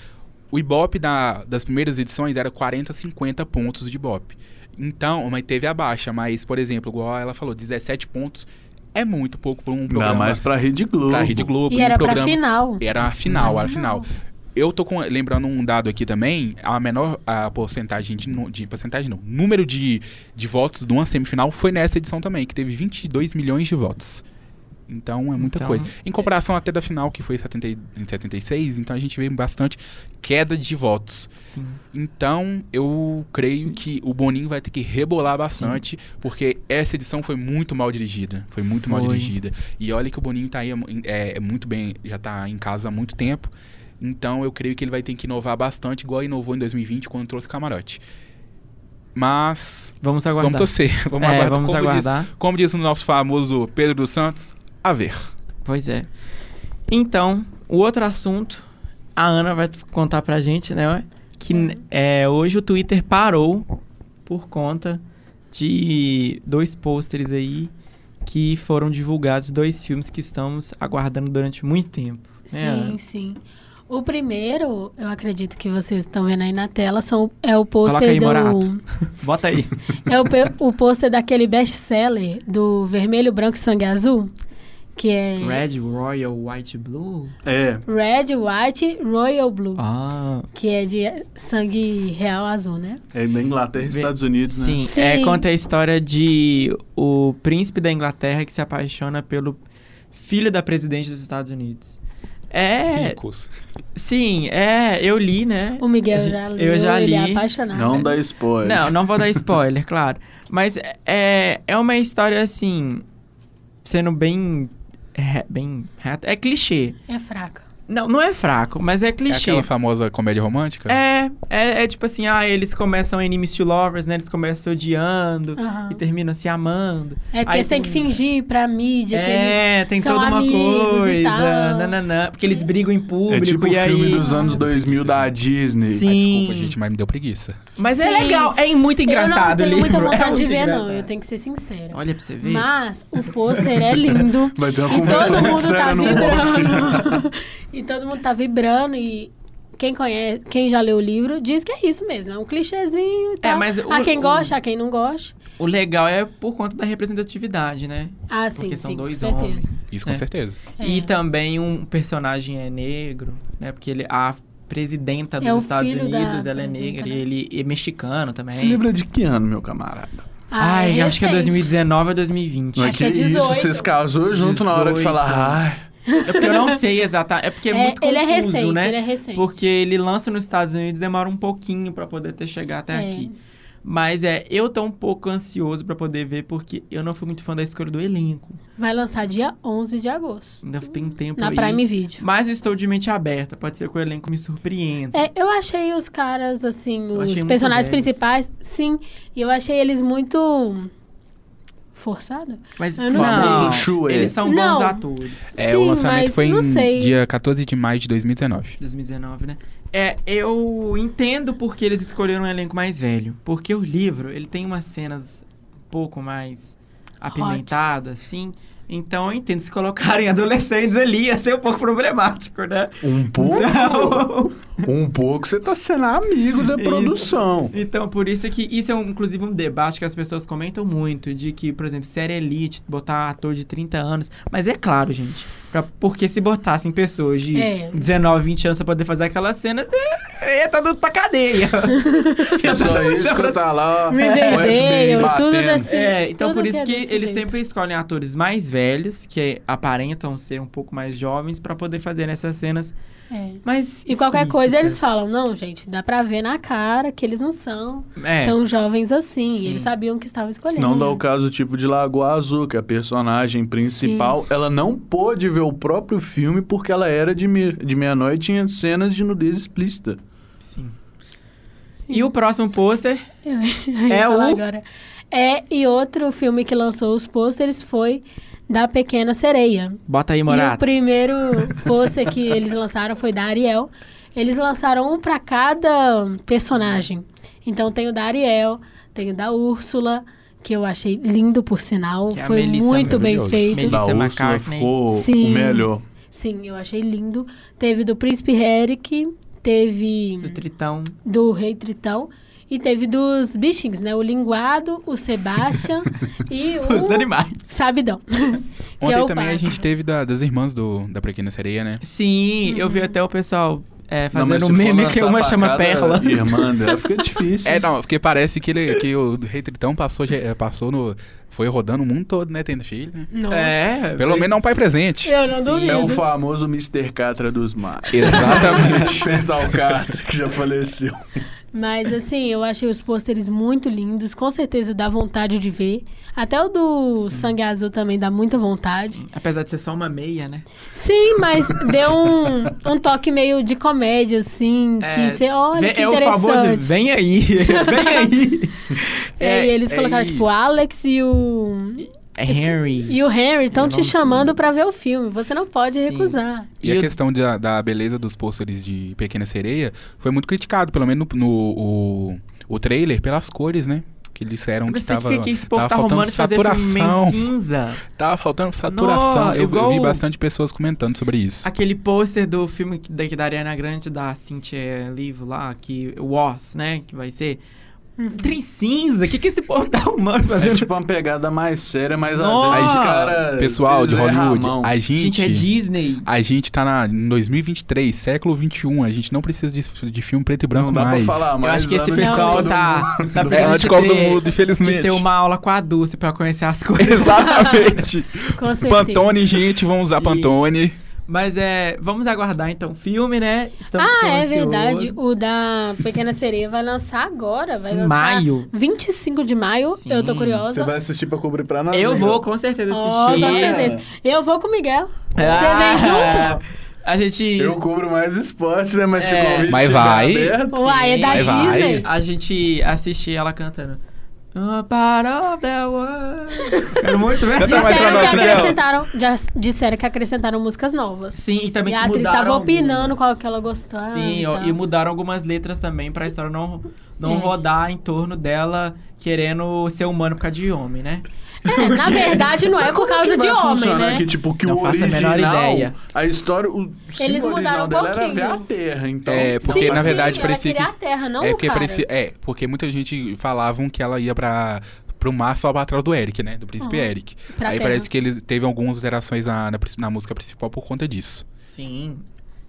O Ibope da- das primeiras edições era 40, 50 pontos de Ibope. Então, mas teve a baixa, mas, por exemplo, igual ela falou, 17 pontos é muito pouco para um programa. mais pra Rede Globo. pra Rede Globo. E era pra programa, final. Era a final, era a Final. Eu tô com- lembrando um dado aqui também, a menor a porcentagem de, de porcentagem não, número de, de votos de uma semifinal foi nessa edição também, que teve 22 milhões de votos. Então é muita Então, coisa. Em comparação até da final, que foi em 70 e- em 76, então a gente vê bastante queda de votos. Sim. Então, eu creio que o Boninho vai ter que rebolar bastante, porque essa edição foi muito mal dirigida. Foi muito mal Foi. dirigida. E olha que o Boninho tá aí é, é muito bem, já tá em casa há muito tempo. Então, eu creio que ele vai ter que inovar bastante, igual inovou em 2020, quando trouxe camarote. Mas, Vamos aguardar. vamos torcer. [laughs] Vamos é, aguardar. vamos como, aguardar. Diz, como diz o nosso famoso Pedro dos Santos, a ver. Pois é. Então, o outro assunto, a Ana vai contar pra gente, né? Que é, hoje o Twitter parou por conta de dois pôsteres aí que foram divulgados, dois filmes que estamos aguardando durante muito tempo. Né, Ana? Sim, sim. O primeiro, eu acredito que vocês estão vendo aí na tela, são, é o pôster do. Morato. [laughs] Bota aí. É o, o pôster daquele best-seller do Vermelho, Branco e Sangue Azul, que é Red, Royal, White, Blue. É. Red, White, Royal Blue, Ah, que é de sangue real azul, né? É da Inglaterra e Estados Unidos, né? sim. Sim. É, conta a história de o príncipe da Inglaterra que se apaixona pelo filho da presidente dos Estados Unidos. É, Ricos. sim, é, eu li, né? O Miguel já leu, Eu já ele é li. apaixonado. Não dá spoiler. Não, não vou dar spoiler, [laughs] claro. Mas é, é uma história assim, sendo bem, é, bem reta. É clichê. É fraca. Não, não é fraco, mas é É clichê. aquela famosa comédia romântica? É, é, é tipo assim, ah, eles começam enemies to lovers, né? Eles começam odiando Aham. e terminam se amando. É porque Aí você tem que fingir pra mídia que eles É, tem são toda uma coisa. Nananã, porque eles brigam em público É tipo o e aí. filme dos anos 2000 da Disney. Sim. Ah, desculpa, gente, mas me deu preguiça. Mas é Sim. legal, é muito engraçado eu [laughs] o não tenho livro. muita vontade é de ver, não. engraçado. Eu tenho que ser sincera. Olha pra você ver. Mas o pôster é lindo. Vai ter uma e conversa todo muito mundo tá séria no off. vibrando. [laughs] e todo mundo tá vibrando e quem conhece, quem já leu o livro diz que é isso mesmo, é um clichêzinho e tal. mas o- há quem o- gosta, há quem não gosta. O legal é por conta da representatividade, né? Ah, sim, Porque são sim, dois com certeza. homens. Isso com É. certeza. É. E também um personagem é negro, né? Porque ele, a presidenta dos É Estados Unidos, ela é negra, né? e ele é mexicano também. Se lembra de que ano, meu camarada? Ah, Ai, é acho que é recente. 2019 ou 2020. Não é Acho que, que é 18. isso, vocês casou junto na hora de 18. falar, ai, É porque eu não [laughs] sei exatamente. É porque é, É, muito ele confuso, é recente, né? ele é recente. Porque ele lança nos Estados Unidos demora um pouquinho pra poder ter chegar até É. aqui. Mas é, eu tô um pouco ansioso pra poder ver porque eu não fui muito fã da escolha do elenco. Vai lançar dia 11 de agosto. Ainda tem tempo Na aí. Prime Video. Mas estou de mente aberta. Pode ser que o elenco me surpreenda. É, eu achei os caras, assim, os personagens principais, sim. E eu achei eles muito. Forçado? Mas eu não não, sei. Chuchu, é. eles são Não. bons atores. É, Sim, o lançamento mas foi não em dia 14 de maio de 2019. 2019, né? É, eu entendo porque eles escolheram um elenco mais velho. Porque o livro, ele tem umas cenas um pouco mais apimentadas, assim. Então eu entendo, se colocarem [laughs] adolescentes ali, ia ser um pouco problemático, né? um pouco, Não. um pouco você tá sendo amigo da produção. Então, por isso que isso é, um, inclusive, um debate que as pessoas comentam muito, de que, por exemplo, série Elite, botar ator de 30 anos. Mas é claro, gente, pra, porque se botassem pessoas de É. 19, 20 anos pra poder fazer aquela cena, é, ia tá tudo pra cadeia. [laughs] É só isso que eu tá lá, ó, Riverdale, FBI tudo desse. É, então tudo por isso é que, eles jeito. sempre escolhem atores mais velhos, que aparentam ser um pouco mais jovens, pra poder fazer essas cenas É. mais E qualquer coisa eles falam, não, gente, dá pra ver na cara que eles não são É, tão jovens assim. Sim. E eles sabiam que estavam escolhendo. Não dá o caso tipo de Lagoa Azul, que a personagem principal, ela não pôde ver o próprio filme porque ela era de, me- de meia-noite e tinha cenas de nudez explícita. sim. Sim. E o próximo pôster [laughs] É o- agora. É, e outro filme que lançou os pôsteres foi da Pequena Sereia. Bota aí, E o Morato. primeiro [laughs] pôster que eles lançaram foi da Ariel. Eles lançaram um pra cada personagem. Então tem o da Ariel, tem o da Úrsula, que eu achei lindo por sinal. Que é a foi Melissa muito bem feito. Melissa da Úrsula McCartney. ficou Sim. o melhor. Sim, eu achei lindo. Teve do Príncipe Eric, teve Do Tritão. do Rei Tritão. E teve dos bichinhos, né? O Linguado, o Sebastian [laughs] e Os o animais. Sabidão. [laughs] que Ontem é o também a gente teve da- das irmãs do, da Pequena Sereia, né? Sim, eu vi até o pessoal é, fazendo um meme que uma chama Perla. Irmã dela fica [laughs] difícil. É, não, porque parece que, ele, que o Rei Tritão passou, passou no. Foi rodando o mundo todo, né? Tendo filho, né? Nossa. É, Pelo menos é um pai presente. Eu não Sim. duvido. É o famoso Mr. Catra dos mares. Exatamente. Pental Catra, que já faleceu. Mas assim, eu achei os pôsteres muito lindos. Com certeza dá vontade de ver. Até o do Sangue Azul também dá muita vontade. Apesar de ser só uma meia, né? Sim, mas deu um, um toque meio de comédia, assim. É, que você olha, Vem- que é o famoso, interessante. vem aí, [laughs] vem aí. É, e eles é, colocaram, e- tipo, o Alex e o. É Henry. E o Henry estão te Vamos- chamando pra ver o filme. Você não pode Sim. recusar. E E a o- questão da, da beleza dos pôsteres de Pequena Sereia foi muito criticado, pelo menos no, no- o, o trailer, pelas cores, né? Que eles disseram Eu que sei tava, que, que esse povo tava tá faltando saturação. cinza. [laughs] Tava faltando saturação. Nó, eu, eu vi bastante pessoas comentando sobre isso. Aquele pôster do filme que- da, que da Ariana Grande, da Cynthia Livo lá, que o Was, né? Que vai ser. Trem cinza? O que, que esse povo tá arrumando É fazendo? tipo uma pegada mais séria, mas Nossa! às vezes os caras... Pessoal de a Hollywood, mão. a gente, Gente, é Disney. a gente tá na, em 2023, século 21. A gente não precisa de, de filme preto e branco Não dá mais. pra falar Eu mais. acho que esse de pessoal tá, Mundo. tá É precisando de Copa do ter- Mundo, infelizmente. de ter uma aula com a Dulce pra conhecer as [laughs] coisas. Exatamente. Com certeza. Pantone, gente, vamos usar E- Pantone. Mas é. Vamos aguardar então o filme, né? Estamos Ah, é verdade. O da Pequena Sereia vai lançar agora. Vai Em lançar maio. 25 de maio. Sim. Eu tô Você curiosa. vai assistir pra cobrir pra nós? Eu né, vou, com certeza, assistir. com certeza. Eu vou com o Miguel. Você Ah, vem junto? A gente. Eu cubro mais esportes, né? Mas se É. o convite Mas vai. aberto- Uai, é da Vai, vai. Disney. A gente assistir ela cantando. A part of the world. Quero muito ver. Canta mais pra nós, que acrescentaram, já disseram que acrescentaram músicas novas. Sim, e também e que a atriz estava opinando qual que ela gostava. Sim, e ó, e mudaram algumas letras também pra história não, não É. rodar em torno dela querendo ser humano por causa de homem, né? É, na verdade, não é por causa de homem, funcionar né? Que, tipo, que Não o faço a menor original, ideia. a história, o Eles mudaram original um dela era ver a pouquinho. Terra, então... É, porque sim, na verdade sim, parecia ela queria que- a terra, não é o porque cara. parecia, é, porque muita gente falavam que ela ia pra pro mar só pra trás do Eric, né, do príncipe Uhum. Eric. Pra Aí terra. parece que ele teve algumas alterações na, na, prin- na música principal por conta disso. Sim.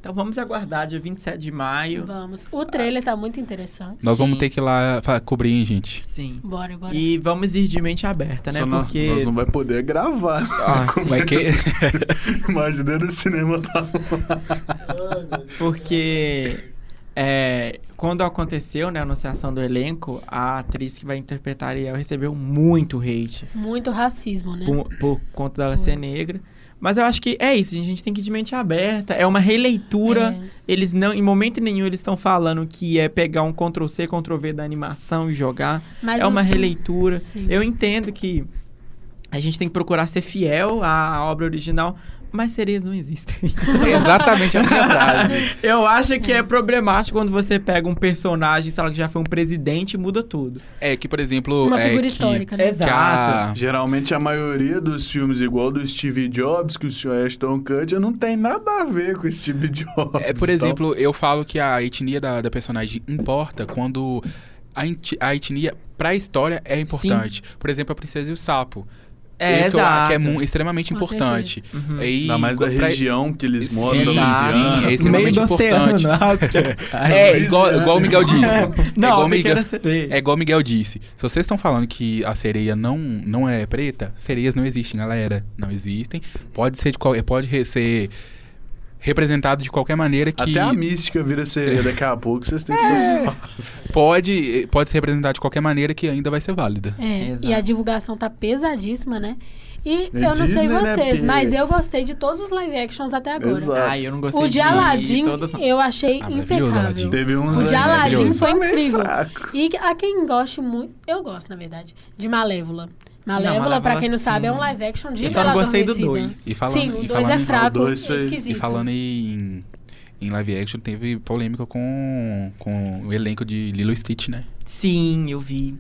Então vamos aguardar dia 27 de maio. Vamos. O trailer tá muito interessante. Nós Sim. vamos ter que ir lá cobrir, hein, gente. Sim. Bora, bora. E vamos ir de mente aberta, né? Só Porque. nós não vai poder gravar. Ah. Vai que... [laughs] Imagina no cinema tá Porque é, quando aconteceu né, a anunciação do elenco, a atriz que vai interpretar Ariel recebeu muito hate Muito racismo, né? por, por conta dela ser negra. Mas eu acho que é isso, gente. A gente tem que ir de mente aberta. É uma releitura. É. Eles não, em momento nenhum, eles estão falando que é pegar um Ctrl C, Ctrl V da animação e jogar. Mas é uma os- releitura. Sim. Eu entendo que a gente tem que procurar ser fiel à obra original, mas sereias não existem. [laughs] Exatamente a minha frase. Eu acho que é problemático quando você pega um personagem, sei lá, que já foi um presidente e muda tudo. É que, por exemplo... Uma é figura que- histórica, né? Exato. a- Geralmente a maioria dos filmes, igual do Steve Jobs, que o Sr. Ashton Kutcher, não tem nada a ver com o Steve Jobs. É, por Então, exemplo, eu falo que a etnia da, da personagem importa quando a, a etnia pra história é importante. Por exemplo, a Princesa e o Sapo. É, eu acho que é exato. extremamente Com importante. Uhum. E Ainda mais da pra- região que eles Sim, moram, da Exato. Louisiana. sim, é extremamente importante. [laughs] É, igual, igual o Miguel disse. [laughs] É Não, igual a o Miguel, é igual o Miguel disse. Se vocês estão falando que a sereia não, não é preta, sereias não existem, galera. Não existem. Pode ser de qual, pode ser representado de qualquer maneira que Até a mística vira sereia daqui a pouco, vocês têm que é. pode pode ser representado de qualquer maneira que ainda vai ser válida. É, Exato. e a divulgação tá pesadíssima, né? E É eu não sei Disney, né, vocês, porque- mas eu gostei de todos os live actions até agora. Exato. Ai, eu não gostei O de ir, Aladdin todas- eu achei Ah, impecável. Aladdin. Teve uns O de aí Aladdin foi incrível. fraco. E a quem goste muito, eu gosto, na verdade, de Malévola. Malévola, Malévola, pra quem não sabe, é um sim. live action de Eu só não gostei do Adormecida. dois. E falando- Sim, o e 2 falando é fraco, dois foi- é e esquisito. E falando em, em live action, teve polêmica com, com o elenco de Lilo e Stitch, né? Sim, eu vi.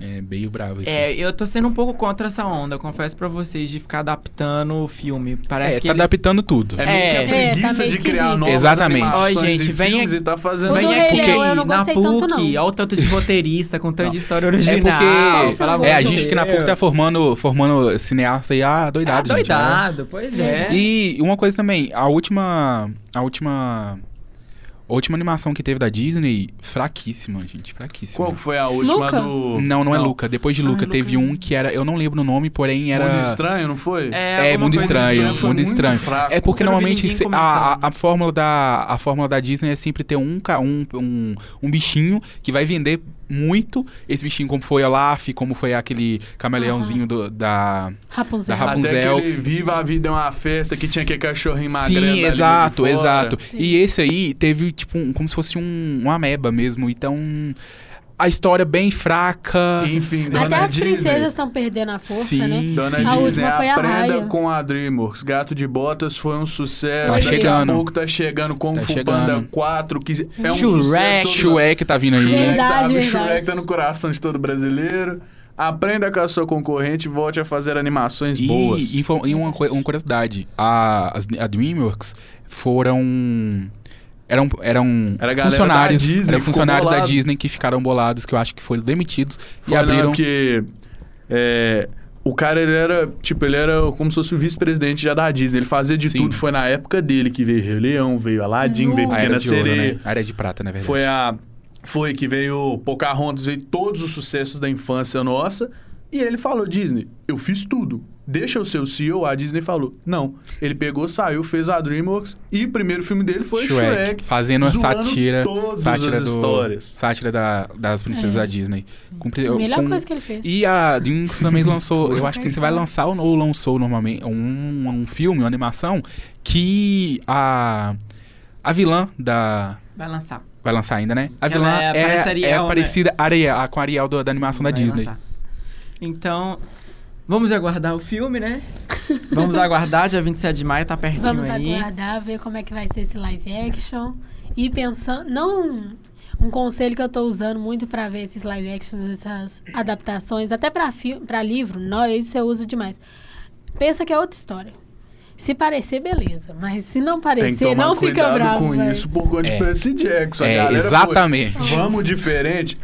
É meio bravo isso. É, eu tô sendo um pouco contra essa onda, confesso pra vocês, de ficar adaptando o filme. Parece É, que tá eles... adaptando tudo. É meio que a É, preguiça tá meio de criar esquisito. novas Exatamente. Ó, gente, e vem aqui- e tá fazendo... Vem aqui Leão eu não na gostei tanto, não. PUC, olha o tanto de roteirista com tanto de história original. É porque é a gente que na PUC tá formando, formando cineasta aí, ah, doidado, Ah, gente. doidado, pois é. é. E uma coisa também, a última. A última. A última animação que teve da Disney, fraquíssima, gente, fraquíssima. Qual foi a última Luca? do... Não, não, é Luca. Depois de Ah, Luca Luca teve não. um que era. Eu não lembro o nome, porém era. Mundo Estranho, não foi? É, alguma Mundo Estranho, assim. Mundo muito Estranho. fraco. É porque normalmente a, a, a fórmula da, a fórmula da Disney é sempre ter um, ca- um, um, um bichinho que vai vender muito. Esse bichinho, como foi a Olaf, como foi aquele camaleãozinho do, da. Rapunzel. Da Rapunzel. Até Viva a Vida é uma festa que tinha aquele cachorrinho magrelo Sim, exato, exato. Sim. E esse aí teve, tipo, um- como se fosse um, um ameba mesmo. Então, a história bem fraca. Enfim, Dona Até as Disney. princesas estão perdendo a força, Sim, né? Dona sim. A Disney, última foi a aprenda Raya. com a DreamWorks. Gato de Botas foi um sucesso. Tá Daqui chegando. a pouco tá chegando Kung Tá Fu chegando. Panda 4, que é um Shrek. sucesso. Shrek tá vindo aí. Shrek, Verdade, tá, o verdade. Shrek tá no coração de todo brasileiro. Aprenda com a sua concorrente e volte a fazer animações E, boas. e e uma, uma curiosidade: a, a DreamWorks foram. Eram, eram Era a funcionários, da Disney eram que funcionários da. Disney que ficaram bolados, que eu acho que foram demitidos Foi, e abriram. Não, porque é, o cara, ele era, tipo, ele era como se fosse o vice-presidente já da Disney. Ele fazia de Sim. tudo. Foi na época dele que veio Rei Leão, veio Aladdin, veio Nossa. a era Pequena de ouro, Sereia. né? A era de prata, na verdade. Foi a... Foi que veio Pocahontas, veio todos os sucessos da infância nossa. E ele falou, Disney, eu fiz tudo. Deixa o seu CEO. A Disney falou, não. Ele pegou, saiu, fez a DreamWorks. E o primeiro filme dele foi Shrek, Shrek. fazendo a zoando sátira, todas sátira as do, histórias. sátira da, das princesas É. da Disney. Com melhor com- coisa que ele fez. E a DreamWorks também [laughs] lançou, eu acho que você vai lançar ou ou lançou normalmente um, um filme, uma animação que a a vilã da Vai lançar. vai lançar ainda, né? A Que vilã ela é- é, é, né? parecida Ariel, com a Ariel do- da animação da Vai Disney. lançar. Então, vamos aguardar o filme, né? [laughs] Vamos aguardar, dia 27 de maio, tá pertinho Vamos aí. aguardar, ver como é que vai ser esse live action. E pensando. Não. Um conselho que eu tô usando muito pra ver esses live actions, essas adaptações, até pra livro, não, isso eu uso demais. Pensa que é outra história. Se parecer, beleza. Mas se não Tem que parecer, tomar não fica cuidado bravo. com véi. isso por conta de É. Percy Jackson. A É, galera foi, exatamente. Vamos diferente.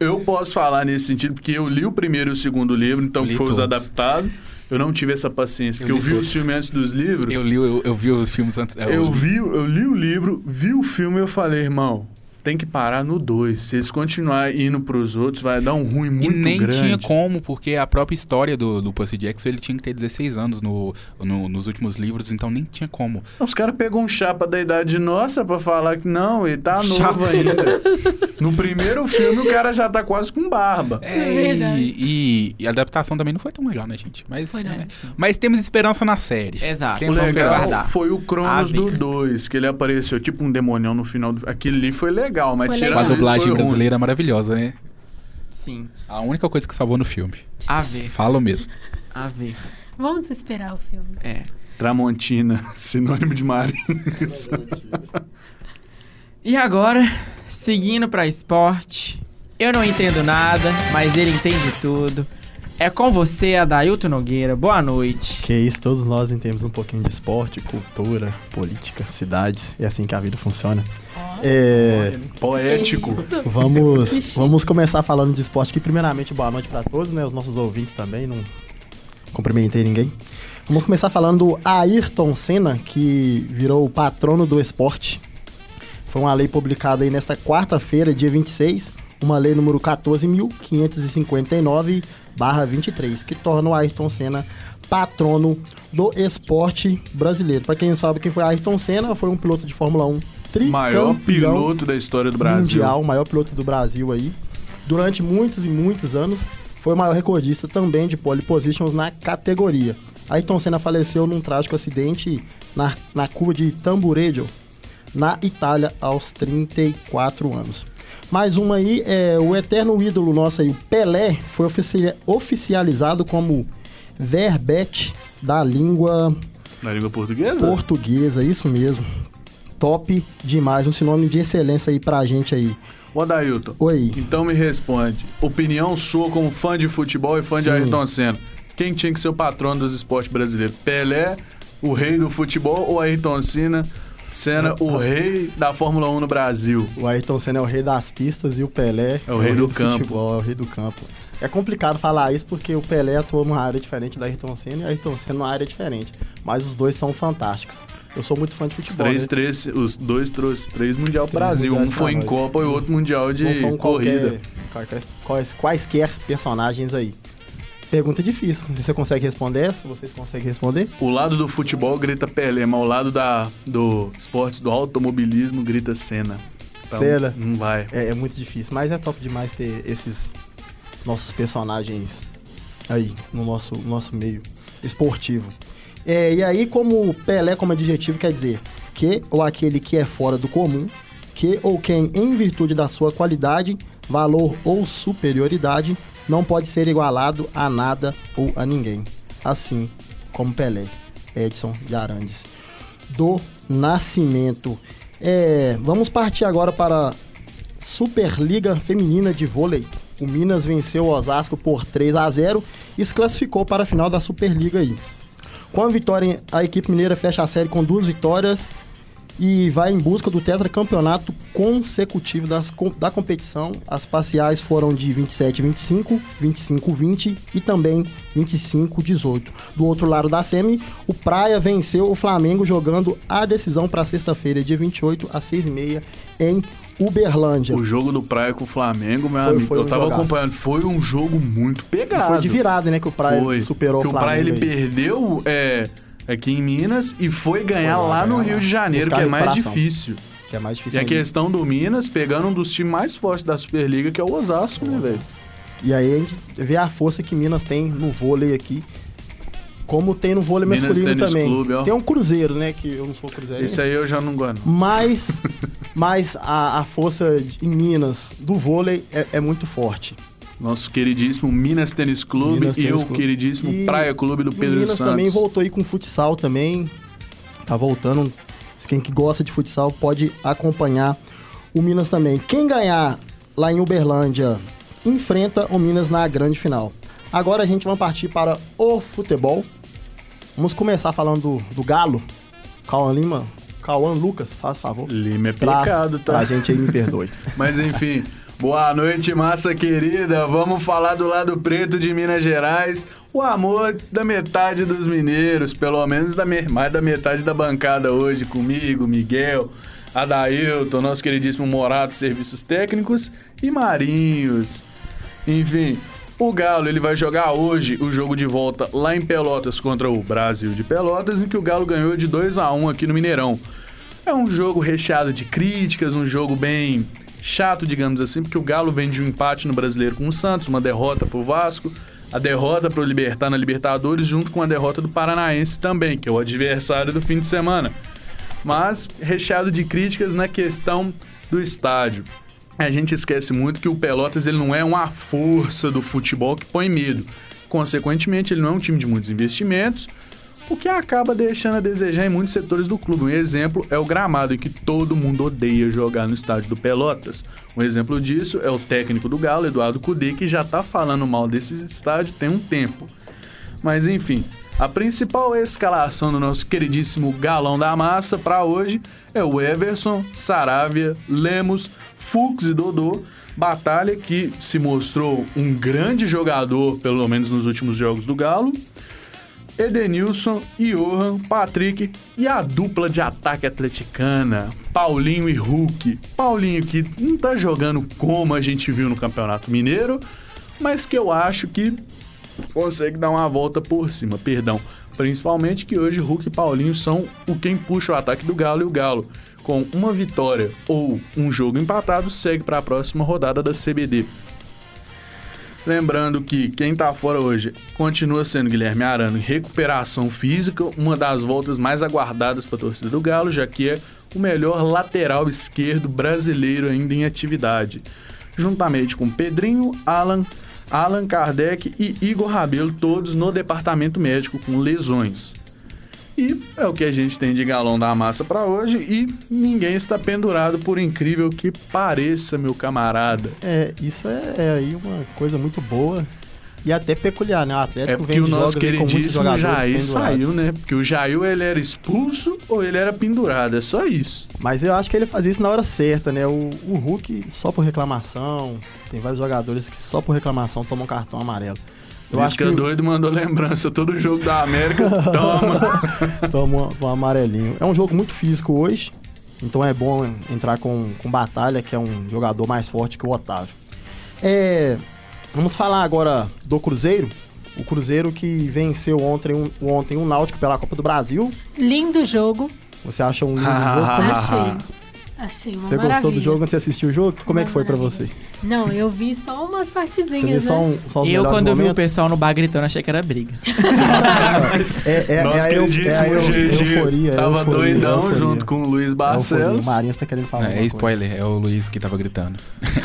Eu posso falar nesse sentido, porque eu li o primeiro e o segundo livro, então que foi os todos. adaptados. Eu não tive essa paciência, porque eu, li vi os todos. filmes antes dos livros. Eu li, eu, eu vi os filmes antes. Eu, li. vi, eu li o livro, vi o filme e eu falei, irmão, tem que parar no 2. Se eles continuarem indo pros outros, vai dar um ruim E muito nem grande. tinha como, porque a própria história do, do Percy Jackson, ele tinha que ter 16 anos no, no- nos últimos livros, então nem tinha como. Os caras pegou um chapa da idade nossa pra falar que não, ele tá novo Chapa. ainda. [laughs] No primeiro filme, o cara já tá quase com barba. É verdade. E, e- e a adaptação também não foi tão legal, né, gente? Mas, Foi não. é, mas temos esperança na série. Exato. O Temos Vamos legal foi o Cronos do Vic. 2, que ele apareceu tipo um demonião no final. Do... Aquele ali foi legal, mas Foi tirando Com a legal. dublagem brasileira maravilhosa, né? Sim. A única coisa que salvou no filme. A ver. Falo mesmo. A ver. Vamos esperar o filme. É. Tramontina, [laughs] sinônimo de marinho. E agora, seguindo pra esporte. Eu não entendo nada, mas ele entende tudo. É com você, Adailton Nogueira. Boa noite. Que isso, todos nós entendemos um pouquinho de esporte, cultura, política, cidades. É assim que a vida funciona. É, Poético. Vamos, vamos começar falando de esporte aqui. Primeiramente, boa noite para todos, né? Os nossos ouvintes também, não cumprimentei ninguém. Vamos começar falando do Ayrton Senna, que virou o patrono do esporte. Foi uma lei publicada aí nesta quarta-feira, dia 26, uma lei número 14.559-23, que torna o Ayrton Senna patrono do esporte brasileiro. Para quem não sabe quem foi Ayrton Senna, foi um piloto de Fórmula 1 tricampeão Maior piloto da história do Brasil. mundial, maior piloto do Brasil aí. Durante muitos e muitos anos, foi o maior recordista também de pole positions na categoria. Ayrton Senna faleceu num trágico acidente na, na curva de Tambureggio, na Itália, aos 34 anos. Mais uma aí, é, o eterno ídolo nosso aí, o Pelé, foi ofici- oficializado como verbete da língua Na língua portuguesa? portuguesa, isso mesmo. Top demais, um sinônimo de excelência aí pra gente aí. Ô, Dailton. Oi. Então me responde. Opinião sua como fã de futebol e fã de Sim. Ayrton Senna. Quem tinha que ser o patrono dos esportes brasileiros? Pelé, o rei do futebol ou Ayrton Senna? Senna, o rei da Fórmula 1 no Brasil. O Ayrton Senna é o rei das pistas e o Pelé É o rei do campo. futebol, é o rei do campo. É complicado falar isso porque o Pelé atuou numa área diferente da Ayrton Senna e o Ayrton Senna numa área diferente. Mas os dois são fantásticos. Eu sou muito fã de Os, futebol. três, né? três, os dois trouxe três Mundial Três Brasil. Um foi em. Copa e o outro Mundial de Não são corrida. qualquer, quais, quaisquer personagens aí. Pergunta difícil. Se você consegue responder essa, vocês conseguem responder? O lado do futebol grita Pelé, mas o lado da, do esportes, do automobilismo, grita Senna. Então, Senna. Não vai. É, é muito difícil, mas é top demais ter esses nossos personagens aí no nosso, nosso meio esportivo. É, e aí, como Pelé como adjetivo quer dizer que ou aquele que é fora do comum, que ou quem, em virtude da sua qualidade, valor ou superioridade, não pode ser igualado a nada ou a ninguém. Assim como Pelé, Edson de Arandes. Do Nascimento. É, vamos partir agora para Superliga Feminina de Vôlei. O Minas venceu o Osasco por 3 a 0 e se classificou para a final da Superliga aí. Com a vitória, a equipe mineira fecha a série com duas vitórias e vai em busca do tetracampeonato consecutivo das, da competição. As parciais foram de 27-25, 25-20 e também 25-18. Do outro lado da semi, o Praia venceu o Flamengo jogando a decisão para sexta-feira, dia 28, às 6h30, em Uberlândia. O jogo do Praia com o Flamengo, meu Foi- amigo, foi eu um tava jogaço. acompanhando. Foi um jogo muito E pegado. foi de virada, né, que o Praia Foi. superou que o o Praia Flamengo. ele aí. perdeu é, aqui em Minas e foi ganhar Foi lá, lá no ganhar Rio lá. de Janeiro, Buscar que é mais difícil. Que é mais E difícil a ainda. questão do Minas pegando um dos times mais fortes da Superliga, que é o Osasco, né, velho? E aí a gente vê a força que Minas tem no vôlei aqui. Como tem no vôlei Minas masculino Tênis também. Clube, tem um Cruzeiro, né? Que eu não sou Cruzeiro. Isso aí eu já não gosto. Mas, [laughs] mas a, a força de- em Minas do vôlei é, é muito forte. Nosso queridíssimo Minas Tênis Clube Minas e Tênis o Clube. queridíssimo E Praia Clube do O Pedro Minas Santos. também voltou aí com futsal também. Tá voltando. Quem que gosta de futsal pode acompanhar o Minas também. Quem ganhar lá em Uberlândia enfrenta o Minas na grande final. Agora a gente vai partir para o futebol. Vamos começar falando do, do Galo. Cauã Lima. Cauã Lucas, faz favor. Lima é pecado, tá? Pra gente aí, me perdoe. [laughs] Mas enfim, Boa noite, massa querida. Vamos falar do lado preto de Minas Gerais. O amor da metade dos mineiros, pelo menos da mais da metade da bancada hoje, comigo, Miguel, Adailton, nosso queridíssimo Morato, Serviços Técnicos e Marinhos. Enfim, o Galo ele vai jogar hoje o jogo de volta lá em Pelotas contra o Brasil de Pelotas, em que o Galo ganhou de 2 a 1 aqui no Mineirão. É um jogo recheado de críticas, um jogo bem chato, digamos assim, porque o Galo vem de um empate no Brasileiro com o Santos, uma derrota pro Vasco, a derrota pro Libertar na Libertadores, junto com a derrota do Paranaense também, que é o adversário do fim de semana. Mas recheado de críticas na questão do estádio. A gente esquece muito que o Pelotas ele não é uma força do futebol que põe medo. Consequentemente, ele não é um time de muitos investimentos, o que acaba deixando a desejar em muitos setores do clube. Um exemplo é o gramado, em que todo mundo odeia jogar no estádio do Pelotas. Um exemplo disso é o técnico do Galo, Eduardo Cudê, que já tá falando mal desse estádio tem um tempo. Mas enfim, a principal escalação do nosso queridíssimo Galão da Massa para hoje é o Everson, Saravia, Lemos, Fux e Dodô. Batalha que se mostrou um grande jogador, pelo menos nos últimos jogos do Galo. Edenilson, Johan, Patrick e a dupla de ataque atleticana, Paulinho e Hulk. Paulinho que não tá jogando como a gente viu no Campeonato Mineiro, mas que eu acho que consegue dar uma volta por cima, perdão. Principalmente que hoje Hulk e Paulinho são o quem puxa o ataque do Galo e o Galo, com uma vitória ou um jogo empatado, segue para a próxima rodada da CBD. Lembrando que quem tá fora hoje continua sendo Guilherme Arano em recuperação física, uma das voltas mais aguardadas para a torcida do Galo, já que é o melhor lateral esquerdo brasileiro ainda em atividade. Juntamente com Pedrinho, Alan, Alan Kardec e Igor Rabelo, todos no departamento médico com lesões. E é o que a gente tem de galão da massa para hoje e ninguém está pendurado por incrível que pareça, meu camarada. É, isso é, é aí uma coisa muito boa e até peculiar, né? O É Atlético porque vem o nosso queridíssimo Jair saiu, né? Porque o Jair ele era expulso ou ele era pendurado, é só isso. Mas eu acho que ele fazia isso na hora certa, né? O, o Hulk só por reclamação, tem vários jogadores que só por reclamação tomam cartão amarelo. Eu acho que doido mandou lembrança, todo jogo da América, [laughs] toma. toma um amarelinho. É um jogo muito físico hoje, então é bom entrar com, com Batalha, que é um jogador mais forte que o Otávio. É, vamos falar agora do Cruzeiro. O Cruzeiro que venceu ontem um, ontem um Náutico pela Copa do Brasil. Lindo jogo. Você acha um lindo jogo? É Achei. Achei uma Você maravilha. gostou do jogo quando você assistiu o jogo? Como é que foi pra Maravilha. você? Não, eu vi só umas Você partezinhas, viu né? só, um, só os Eu, quando eu vi o pessoal no bar gritando, achei que era briga. [laughs] É, é, Nosso é queridíssimo é a eu- GG euforia, é tava euforia, doidão euforia. junto com o Luiz. Barcelos. O Marinhos tá querendo falar. É, spoiler, é o Luiz que tava gritando.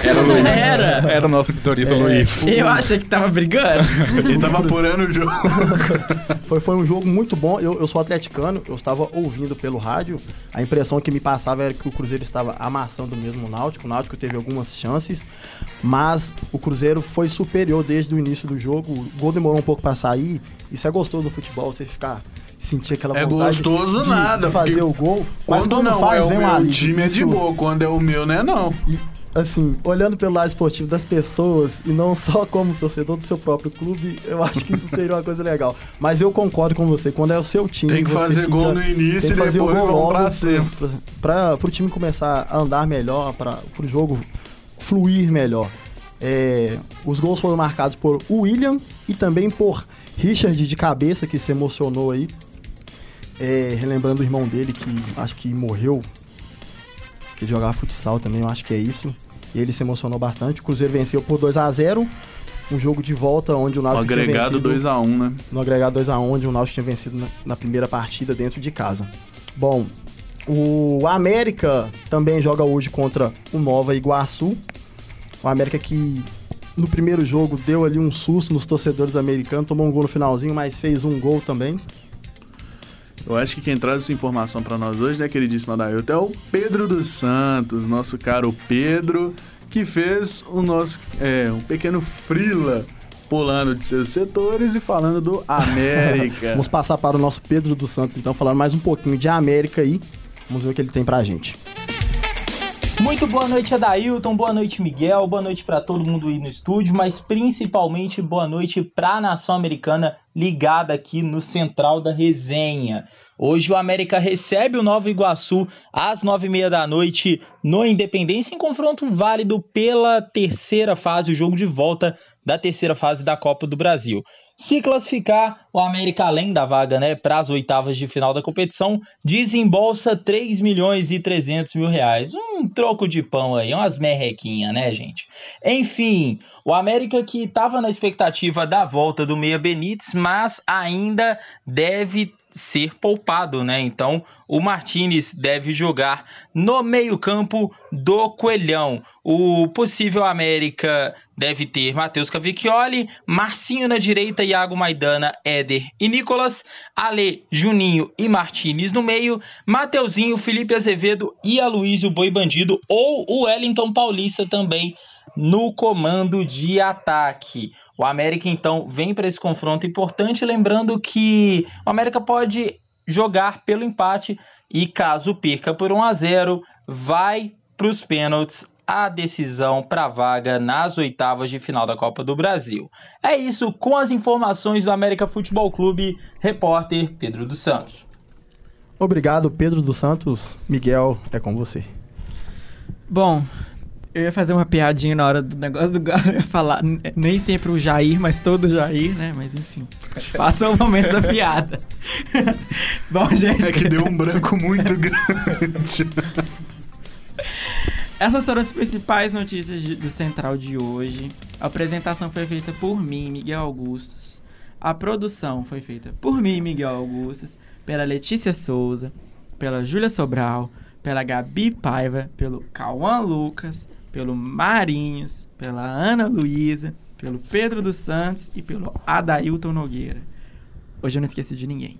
Era o Luiz. Era. Era o nosso setorista É, Luiz. Eu achei que tava brigando. [laughs] Ele tava apurando o jogo. coisa. [laughs] Foi, foi um jogo muito bom. Eu, eu sou atleticano, eu estava ouvindo pelo rádio. A impressão que me passava era que o Cruzeiro estava amassando mesmo o Náutico. O Náutico teve algumas chances, mas o Cruzeiro foi superior desde o início do jogo. O gol demorou um pouco para sair. Isso é gostoso no futebol, você ficar sentir aquela É vontade gostoso de, nada, de fazer o gol. Mas Quando não faz, é o vem um meu time é de boa, quando é o meu, né, não. E, assim, olhando pelo lado esportivo das pessoas e não [laughs] só como torcedor do seu próprio clube, eu acho que isso seria uma coisa legal. Mas eu concordo com você, quando é o seu time. Tem que fazer fica- gol no início e o depois gol pra cima. pra, pra, pro time começar a andar melhor, para o jogo fluir melhor. É, os gols foram marcados por William e também por Richard de cabeça, que se emocionou aí. É, relembrando o irmão dele, que acho que morreu, que jogava futsal também, eu acho que é isso. E ele se emocionou bastante. O Cruzeiro venceu por 2 a 0 um jogo de volta onde o Náutico tinha agregado vencido 2x1, né? no agregado 2x1, onde o Náutico tinha vencido na, na primeira partida dentro de casa. Bom, o América também joga hoje contra o Nova Iguaçu. O América que no primeiro jogo deu ali um susto nos torcedores americanos, tomou um gol no finalzinho, mas fez um gol também. Eu acho que quem traz essa informação pra nós hoje, né, queridíssima Adailton, é o Pedro dos Santos, nosso caro Pedro, que fez o nosso, é, um pequeno frila pulando de seus setores e falando do América. [laughs] Vamos passar para o nosso Pedro dos Santos, então, falando mais um pouquinho de América aí. Vamos ver o que ele tem pra gente. Muito boa noite, Adailton. Boa noite, Miguel. Boa noite para todo mundo aí no estúdio, mas principalmente boa noite para a nação americana ligada aqui no Central da Resenha. Hoje o América recebe o Nova Iguaçu às nove e meia da noite no Independência em confronto válido pela terceira fase, o jogo de volta da terceira fase da Copa do Brasil. Se classificar, o América, além da vaga né, para as oitavas de final da competição, desembolsa 3 milhões e 300 mil reais. Um troco de pão aí, umas merrequinhas, né, gente? Enfim, o América que estava na expectativa da volta do Meia Benítez, mas ainda deve ser poupado, né? Então, o Martinez deve jogar no meio-campo do Coelhão. O possível América deve ter Matheus Cavicchioli, Marcinho na direita, Iago Maidana, Éder e Nicolas, Ale, Juninho e Martinez no meio, Mateuzinho, Felipe Azevedo e Aloysio Boi Bandido ou o Wellington Paulista também no comando de ataque. O América então vem para esse confronto importante, lembrando que o América pode jogar pelo empate e caso perca por 1 a 0, vai para os pênaltis a decisão para a vaga nas oitavas de final da Copa do Brasil. É isso com as informações do América Futebol Clube, repórter Pedro dos Santos. Obrigado, Pedro dos Santos. Miguel, é com você. Bom, eu ia fazer uma piadinha na hora do negócio do Galo, eu ia falar nem sempre o Jair, mas todo Jair, né? Mas enfim, passa o momento da piada. [laughs] Bom, gente... É que deu um branco muito [laughs] grande. Essas foram as principais notícias de, do Central de hoje. A apresentação foi feita por mim, Miguel Augustos. A produção foi feita por mim, Miguel Augustos, pela Letícia Souza, pela Júlia Sobral, pela Gabi Paiva, pelo Cauã Lucas, pelo Marinhos, pela Ana Luísa, pelo Pedro dos Santos e pelo Adailton Nogueira. Hoje eu não esqueci de ninguém.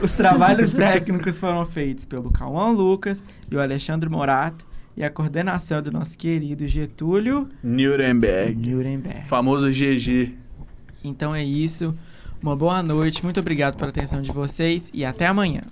Os trabalhos [laughs] técnicos foram feitos pelo Cauã Lucas e o Alexandre Morato e a coordenação do nosso querido Getúlio Nuremberg. Nuremberg. Famoso GG. Então é isso. Uma boa noite, muito obrigado pela atenção de vocês e até amanhã.